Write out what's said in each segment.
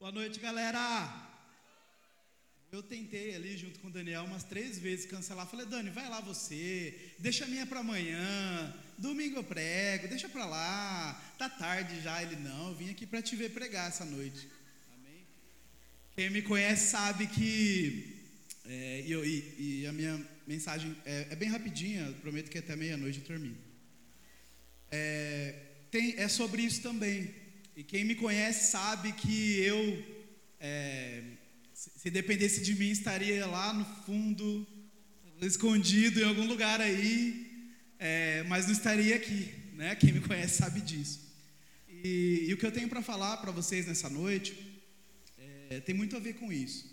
Boa noite, galera. Eu tentei ali junto com o Daniel umas três vezes cancelar. Falei, Dani, vai lá você, deixa a minha para amanhã. Domingo eu prego, deixa para lá. Tá tarde já. Ele, não, eu vim aqui para te ver pregar essa noite. Amém? Quem me conhece sabe que. É, e, eu, e, e, a minha mensagem é, é, bem rapidinha, prometo que até meia-noite eu termino. É, tem, é sobre isso também. E quem me conhece sabe que eu, é, se dependesse de mim, estaria lá no fundo, escondido em algum lugar aí, é, mas não estaria aqui, né? Quem me conhece sabe disso. E, e o que eu tenho para falar para vocês nessa noite é, tem muito a ver com isso.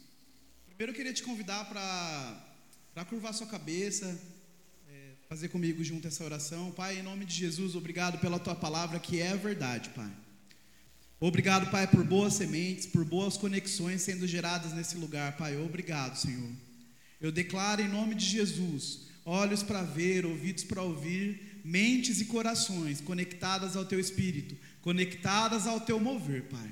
Primeiro eu queria te convidar para curvar sua cabeça, é, fazer comigo junto essa oração. Pai, em nome de Jesus, obrigado pela tua palavra que é a verdade, Pai. Obrigado, Pai, por boas sementes, por boas conexões sendo geradas nesse lugar, Pai. Obrigado, Senhor. Eu declaro em nome de Jesus, olhos para ver, ouvidos para ouvir, mentes e corações conectadas ao Teu Espírito, conectadas ao Teu mover, Pai.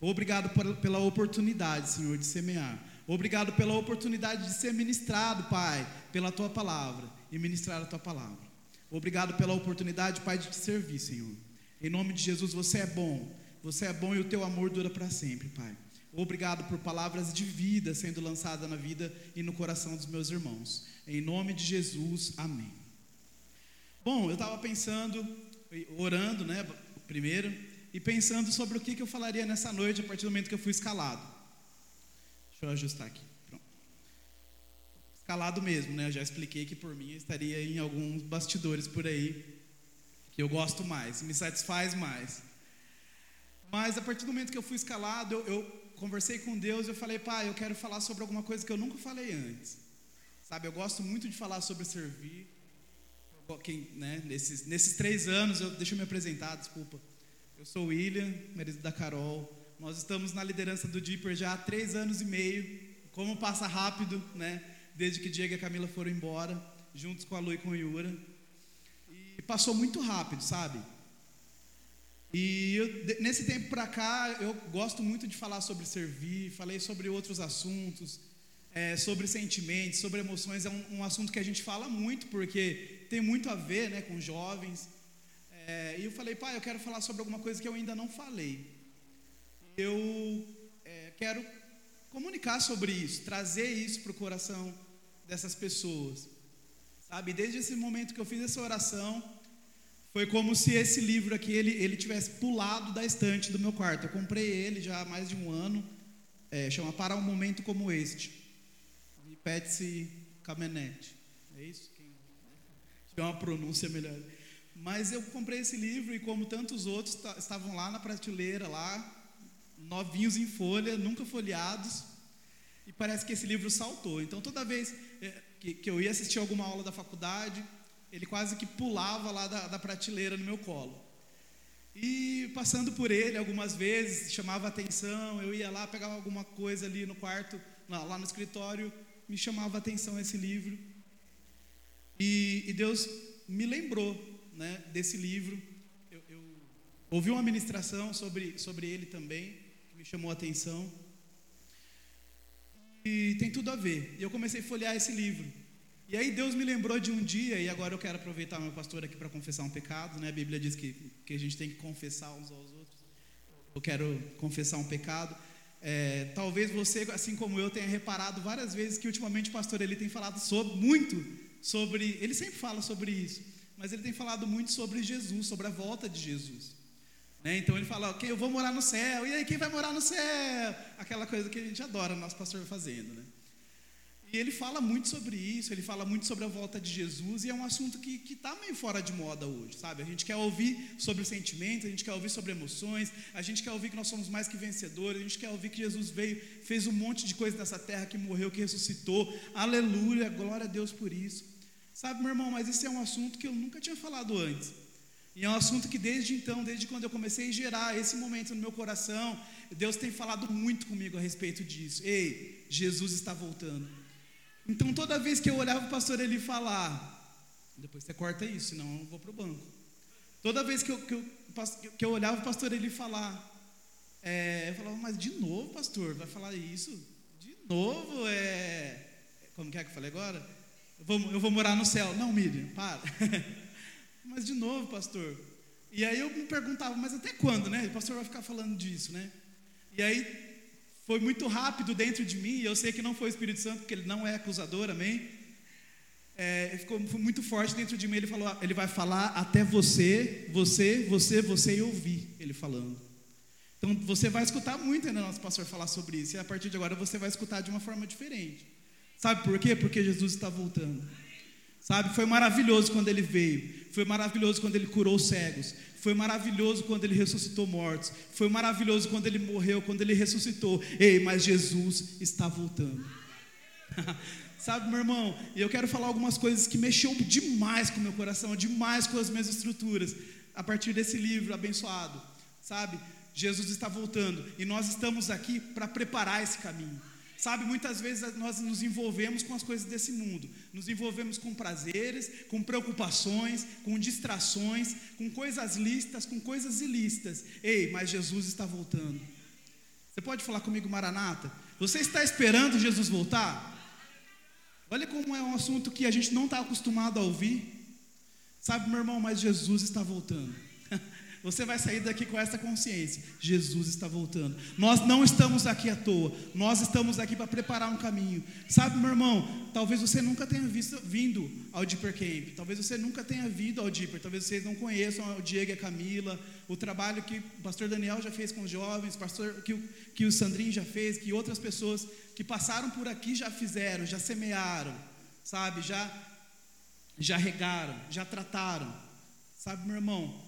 Obrigado por, pela oportunidade, Senhor, de semear. Obrigado pela oportunidade de ser ministrado, Pai, pela Tua palavra e ministrar a Tua palavra. Obrigado pela oportunidade, Pai, de te servir, Senhor. Em nome de Jesus, você é bom. Você é bom e o teu amor dura para sempre, Pai. Obrigado por palavras de vida sendo lançadas na vida e no coração dos meus irmãos. Em nome de Jesus, amém. Bom, eu estava pensando, orando, né, primeiro, e pensando sobre o que, que eu falaria nessa noite a partir do momento que eu fui escalado. Deixa eu ajustar aqui. Escalado mesmo, né? Eu já expliquei que por mim eu estaria em alguns bastidores por aí que eu gosto mais, me satisfaz mais. Mas a partir do momento que eu fui escalado, eu, eu conversei com Deus e eu falei, pai, eu quero falar sobre alguma coisa que eu nunca falei antes. Sabe, eu gosto muito de falar sobre servir. Quem, né, nesses, nesses três anos, eu, deixa eu me apresentar, desculpa. Eu sou o William, marido da Carol. Nós estamos na liderança do Deeper já há três anos e meio. Como passa rápido, né? Desde que Diego e a Camila foram embora, juntos com a Lu e com o Yura. E passou muito rápido, sabe? E eu, nesse tempo para cá, eu gosto muito de falar sobre servir, falei sobre outros assuntos, é, sobre sentimentos, sobre emoções. É um, um, assunto que a gente fala muito, porque tem muito a ver né, com jovens. É, e eu falei, pai, eu quero falar sobre alguma coisa que eu ainda não falei. Eu é, quero comunicar sobre isso, trazer isso para o coração dessas pessoas. Sabe, desde esse momento que eu fiz essa oração, foi como se esse livro aqui ele, ele tivesse pulado da estante do meu quarto. Eu comprei ele já há mais de um ano. É, chama Para um Momento Como Este. De Patsy Camenete. É isso? Quem... Tem uma pronúncia melhor. Mas eu comprei esse livro e como tantos outros estavam lá na prateleira, lá, novinhos em folha, nunca folheados. E parece que esse livro saltou. Então toda vez é, que, que eu ia assistir alguma aula da faculdade, ele quase que pulava lá da, da prateleira no meu colo. E passando por ele algumas vezes, chamava atenção, eu ia lá, pegava alguma coisa ali no quarto, lá, no escritório, me chamava atenção esse livro. E, e Deus me lembrou né, desse livro. Eu, eu, ouvi uma ministração sobre, sobre ele também, que me chamou a atenção. E tem tudo a ver. E eu comecei a folhear esse livro. E aí Deus me lembrou de um dia, e agora eu quero aproveitar meu pastor aqui para confessar um pecado, né? A Bíblia diz que, que a gente tem que confessar uns aos outros. Eu quero confessar um pecado. É, talvez você, assim como eu, tenha reparado várias vezes que ultimamente o pastor ele tem falado sobre, muito sobre, ele sempre fala sobre isso, mas ele tem falado muito sobre Jesus, sobre a volta de Jesus. Né? Então ele fala, ok, eu vou morar no céu, e aí quem vai morar no céu? Aquela coisa que a gente adora, nosso pastor fazendo, né? E ele fala muito sobre isso, ele fala muito sobre a volta de Jesus, e é um assunto que está meio fora de moda hoje, sabe? A gente quer ouvir sobre sentimentos, a gente quer ouvir sobre emoções, a gente quer ouvir que nós somos mais que vencedores, a gente quer ouvir que Jesus veio, fez um monte de coisa nessa terra, que morreu, que ressuscitou, aleluia, glória a Deus por isso. Sabe, meu irmão, mas esse é um assunto que eu nunca tinha falado antes. E é um assunto que desde então, desde quando eu comecei a gerar esse momento no meu coração, Deus tem falado muito comigo a respeito disso. Ei, Jesus está voltando. Então toda vez que eu olhava o pastor ele falar, depois você corta isso, senão eu vou para o banco. Toda vez que eu, que, eu, que eu olhava o pastor ele falar, É, eu falava, mas de novo, pastor, vai falar isso? De novo, é. Como que é que eu falei agora? Eu vou, eu vou morar no céu. Não, Miriam, para. mas de novo, pastor. E aí eu me perguntava, mas até quando, né? O pastor vai ficar falando disso, né? E aí foi muito rápido dentro de mim, e eu sei que não foi o Espírito Santo, porque ele não é acusador, amém? É, ficou muito forte dentro de mim. Ele falou, ele vai falar até você, você, você, você e ouvir ele falando. Então você vai escutar muito ainda nosso pastor falar sobre isso. E a partir de agora você vai escutar de uma forma diferente. Sabe por quê? Porque Jesus está voltando. Sabe? Foi maravilhoso quando ele veio. Foi maravilhoso quando ele curou cegos. Foi maravilhoso quando ele ressuscitou mortos. Foi maravilhoso quando ele morreu, quando ele ressuscitou. Ei, mas Jesus está voltando. Sabe, meu irmão? E eu quero falar algumas coisas que mexeu demais com o meu coração, demais com as minhas estruturas, a partir desse livro abençoado. Sabe? Jesus está voltando e nós estamos aqui para preparar esse caminho. Sabe, muitas vezes nós nos envolvemos com as coisas desse mundo, nos envolvemos com prazeres, com preocupações, com distrações, com coisas listas, com coisas ilícitas. Ei, mas Jesus está voltando. Você pode falar comigo, Maranata? Você está esperando Jesus voltar? Olha como é um assunto que a gente não está acostumado a ouvir. Sabe, meu irmão, mas Jesus está voltando. Você vai sair daqui com essa consciência: Jesus está voltando. Nós não estamos aqui à toa, nós estamos aqui para preparar um caminho. Sabe, meu irmão, talvez você nunca tenha visto, vindo ao Deeper Camp, talvez você nunca tenha vindo ao Deeper, talvez vocês não conheçam o Diego e a Camila, o trabalho que o pastor Daniel já fez com os jovens, pastor, que, que o Sandrinho já fez, que outras pessoas que passaram por aqui já fizeram, já semearam, sabe, já, já regaram, já trataram. Sabe, meu irmão,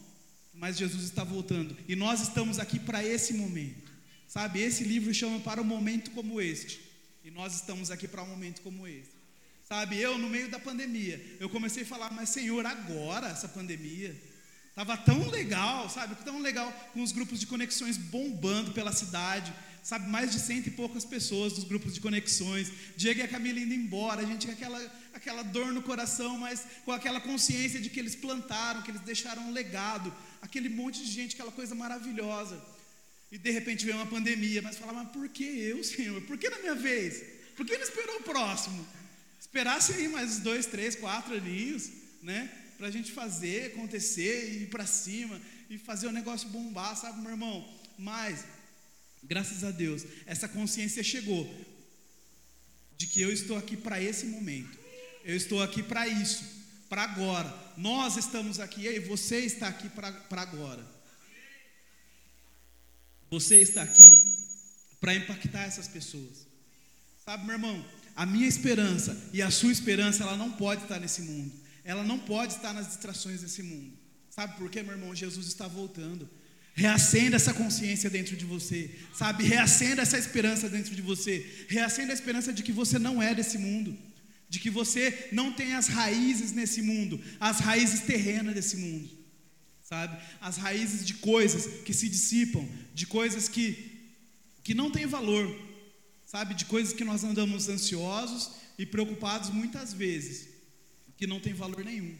mas Jesus está voltando. E nós estamos aqui para esse momento. Sabe, esse livro chama para um momento como este. E nós estamos aqui para um momento como esse. Sabe, eu no meio da pandemia, eu comecei a falar, mas Senhor, agora essa pandemia, Tava tão legal, sabe? Tão legal com os grupos de conexões bombando pela cidade, sabe? Mais de cento e poucas pessoas dos grupos de conexões. Diego e a Camila indo embora, a gente com aquela, aquela dor no coração, mas com aquela consciência de que eles plantaram, que eles deixaram um legado, aquele monte de gente, aquela coisa maravilhosa. E de repente veio uma pandemia, mas falava, mas por que eu, Senhor? Por que na minha vez? Por que não esperou o próximo? Esperasse aí mais dois, três, quatro aninhos, né? Para a gente fazer acontecer, ir para cima e fazer o negócio bombar, sabe, meu irmão? Mas, graças a Deus, essa consciência chegou de que eu estou aqui para esse momento, eu estou aqui para isso, para agora. Nós estamos aqui, e você está aqui para agora. Você está aqui para impactar essas pessoas. Sabe, meu irmão, a minha esperança e a sua esperança, ela não pode estar nesse mundo. Ela não pode estar nas distrações desse mundo. Sabe por quê, meu irmão? Jesus está voltando. Reacenda essa consciência dentro de você, sabe? Reacenda essa esperança dentro de você. Reacenda a esperança de que você não é desse mundo de que você não tem as raízes nesse mundo, as raízes terrenas desse mundo, sabe? As raízes de coisas que se dissipam, de coisas que, que não têm valor, sabe? De coisas que nós andamos ansiosos e preocupados muitas vezes, que não tem valor nenhum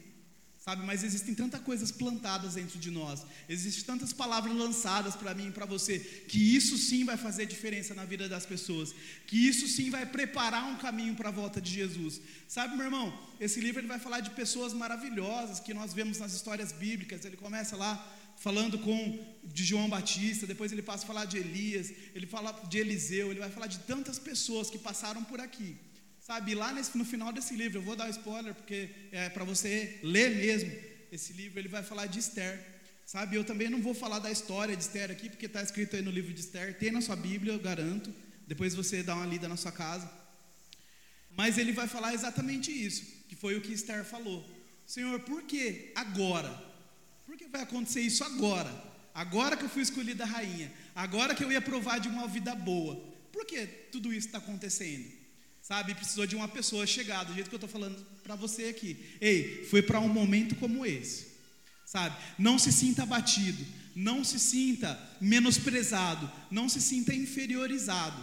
sabe? Mas existem tantas coisas plantadas dentro de nós, existem tantas palavras lançadas para mim e para você, que isso sim vai fazer diferença na vida das pessoas, que isso sim vai preparar um caminho para a volta de Jesus. Sabe, meu irmão, esse livro ele vai falar de pessoas maravilhosas que nós vemos nas histórias bíblicas. Ele começa lá falando com de João Batista, depois ele passa a falar de Elias, ele fala de Eliseu, ele vai falar de tantas pessoas que passaram por aqui. Sabe, lá nesse, no final desse livro, eu vou dar um spoiler, porque é para você ler mesmo esse livro, ele vai falar de Esther. Sabe, eu também não vou falar da história de Esther aqui, porque está escrito aí no livro de Esther, tem na sua Bíblia, eu garanto. Depois você dá uma lida na sua casa. Mas ele vai falar exatamente isso, que foi o que Esther falou. Senhor, por que agora? Por que vai acontecer isso agora? Agora que eu fui escolhida rainha, agora que eu ia provar de uma vida boa. Por que tudo isso está acontecendo? Sabe? Precisou de uma pessoa chegar, do jeito que eu estou falando para você aqui. Ei, foi para um momento como esse, sabe? Não se sinta abatido, não se sinta menosprezado, não se sinta inferiorizado,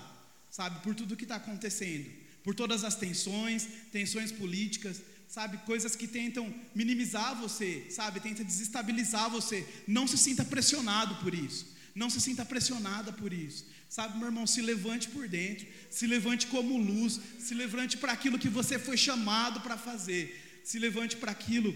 sabe? Por tudo que está acontecendo, por todas as tensões, tensões políticas, sabe? Coisas que tentam minimizar você, sabe? Tenta desestabilizar você. Não se sinta pressionado por isso. Não se sinta pressionada por isso. Sabe, meu irmão, se levante por dentro, se levante como luz, se levante para aquilo que você foi chamado para fazer, se levante para aquilo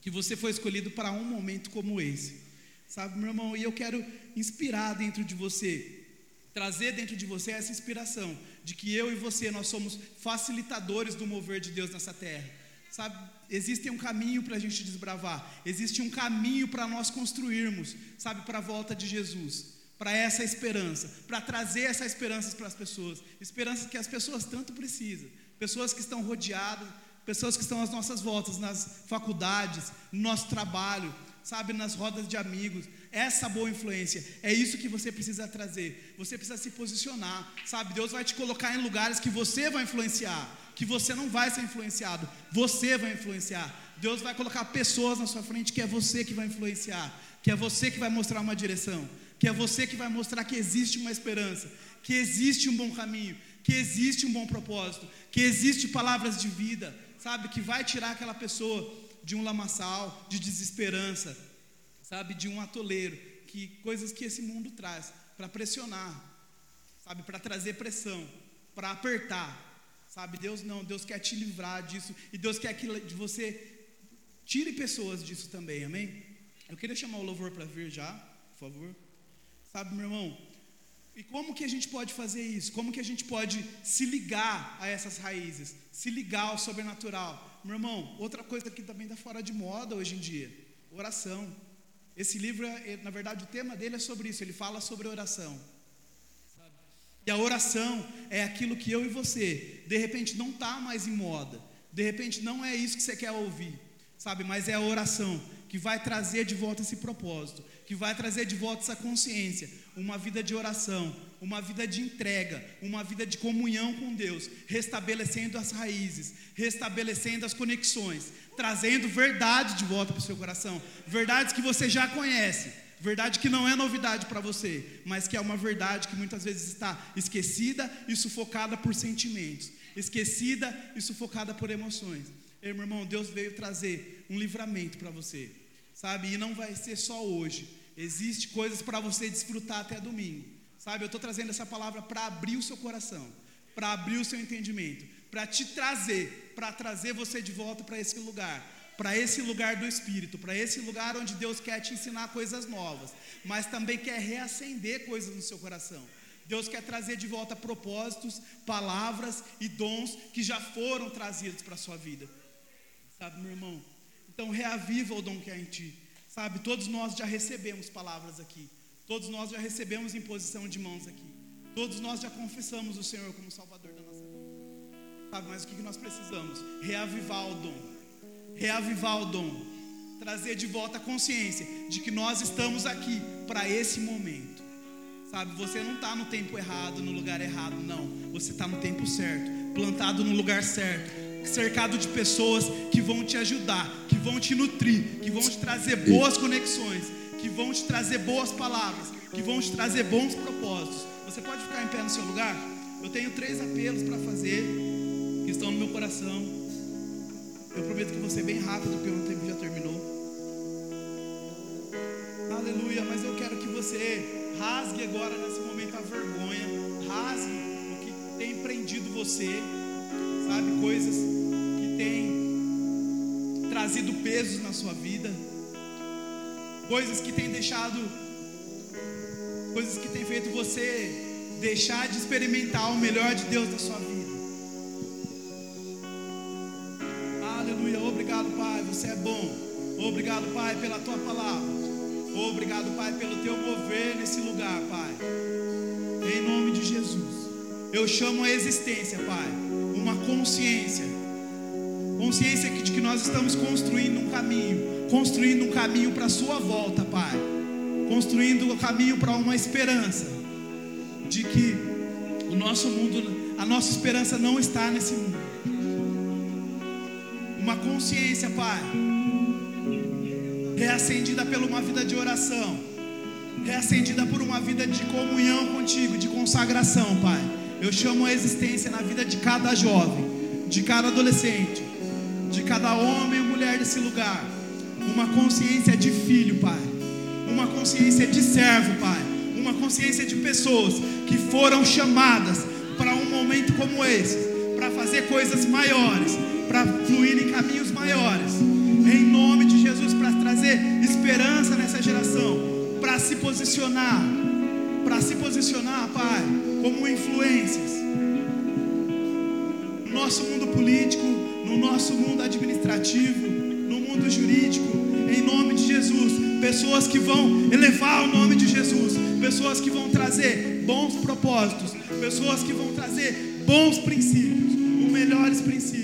que você foi escolhido para um momento como esse. Sabe, meu irmão, e eu quero inspirar dentro de você, trazer dentro de você essa inspiração de que eu e você nós somos facilitadores do mover de Deus nessa terra. Sabe, existe um caminho para a gente desbravar, existe um caminho para nós construirmos, sabe, para a volta de Jesus, para essa esperança, para trazer essa esperança para as pessoas, esperanças que as pessoas tanto precisam, pessoas que estão rodeadas, pessoas que estão às nossas voltas, nas faculdades, no nosso trabalho, sabe, nas rodas de amigos, essa boa influência, é isso que você precisa trazer. Você precisa se posicionar, sabe? Deus vai te colocar em lugares que você vai influenciar, que você não vai ser influenciado, você vai influenciar. Deus vai colocar pessoas na sua frente que é você que vai influenciar, que é você que vai mostrar uma direção, que é você que vai mostrar que existe uma esperança, que existe um bom caminho, que existe um bom propósito, que existe palavras de vida, sabe? Que vai tirar aquela pessoa de um lamaçal, de desesperança, sabe, de um atoleiro, que coisas que esse mundo traz para pressionar, sabe, para trazer pressão, para apertar, sabe? Deus não, Deus quer te livrar disso e Deus quer que você tire pessoas disso também, amém? Eu queria chamar o louvor para vir já, por favor. Sabe, meu irmão? E como que a gente pode fazer isso? Como que a gente pode se ligar a essas raízes? Se ligar ao sobrenatural? Meu irmão, outra coisa que também está fora de moda hoje em dia: oração. Esse livro, é, na verdade, o tema dele é sobre isso. Ele fala sobre oração. E a oração é aquilo que eu e você, de repente, não está mais em moda. De repente, não é isso que você quer ouvir, sabe? Mas é a oração que vai trazer de volta esse propósito, que vai trazer de volta essa consciência, uma vida de oração, uma vida de entrega, uma vida de comunhão com Deus, restabelecendo as raízes, restabelecendo as conexões, trazendo verdade de volta para o seu coração, verdades que você já conhece, verdade que não é novidade para você, mas que é uma verdade que muitas vezes está esquecida e sufocada por sentimentos, esquecida e sufocada por emoções. Ei, meu irmão, Deus veio trazer um livramento para você, sabe? E não vai ser só hoje. Existe coisas para você desfrutar até domingo. Sabe, eu estou trazendo essa palavra para abrir o seu coração, para abrir o seu entendimento, para te trazer, para trazer você de volta para esse lugar, para esse lugar do Espírito, para esse lugar onde Deus quer te ensinar coisas novas, mas também quer reacender coisas no seu coração. Deus quer trazer de volta propósitos, palavras e dons que já foram trazidos para a sua vida. Sabe, meu irmão? Então reaviva o dom que há em ti. Sabe, todos nós já recebemos palavras aqui. Todos nós já recebemos imposição de mãos aqui. Todos nós já confessamos o Senhor como Salvador da nossa vida. Sabe, mas o que nós precisamos? Reavivar o dom. Reavivar o dom. Trazer de volta a consciência de que nós estamos aqui para esse momento. Sabe, você não está no tempo errado, no lugar errado, não. Você está no tempo certo, plantado no lugar certo, cercado de pessoas que vão te ajudar, que vão te nutrir, que vão te trazer boas conexões, que vão te trazer boas palavras, que vão te trazer bons propósitos. Você pode ficar em pé no seu lugar? Eu tenho três apelos para fazer que estão no meu coração. Eu prometo que vou ser bem rápido, porque o meu tempo já terminou. Aleluia, mas eu quero que você rasgue agora nesse momento a vergonha, rasgue o que tem prendido você, sabe, coisas têm trazido pesos na sua vida coisas que têm deixado, coisas que têm feito você deixar de experimentar o melhor de Deus na sua vida. Aleluia, obrigado, Pai, você é bom. Obrigado, Pai, pela tua palavra. Obrigado, Pai, pelo teu mover nesse lugar, Pai. Em nome de Jesus. Eu chamo a existência, Pai, uma consciência. Consciência de que nós estamos construindo um caminho construindo um caminho para a sua volta, Pai. Construindo um caminho para uma esperança de que o nosso mundo, a nossa esperança não está nesse mundo. Uma consciência, Pai, reacendida por uma vida de oração, reacendida por uma vida de comunhão contigo, de consagração, Pai. Eu chamo a existência na vida de cada jovem, de cada adolescente, cada homem e mulher desse lugar uma consciência de filho, Pai, uma consciência de servo, Pai, uma consciência de pessoas que foram chamadas para um momento como esse, para fazer coisas maiores, para fluir em caminhos maiores. Em nome de Jesus, para trazer esperança nessa geração, para se posicionar, para se posicionar, Pai, como influências. No nosso mundo político, no nosso mundo administrativo, no mundo jurídico, em nome de Jesus, pessoas que vão elevar o nome de Jesus, pessoas que vão trazer bons propósitos, pessoas que vão trazer bons princípios, os melhores princípios,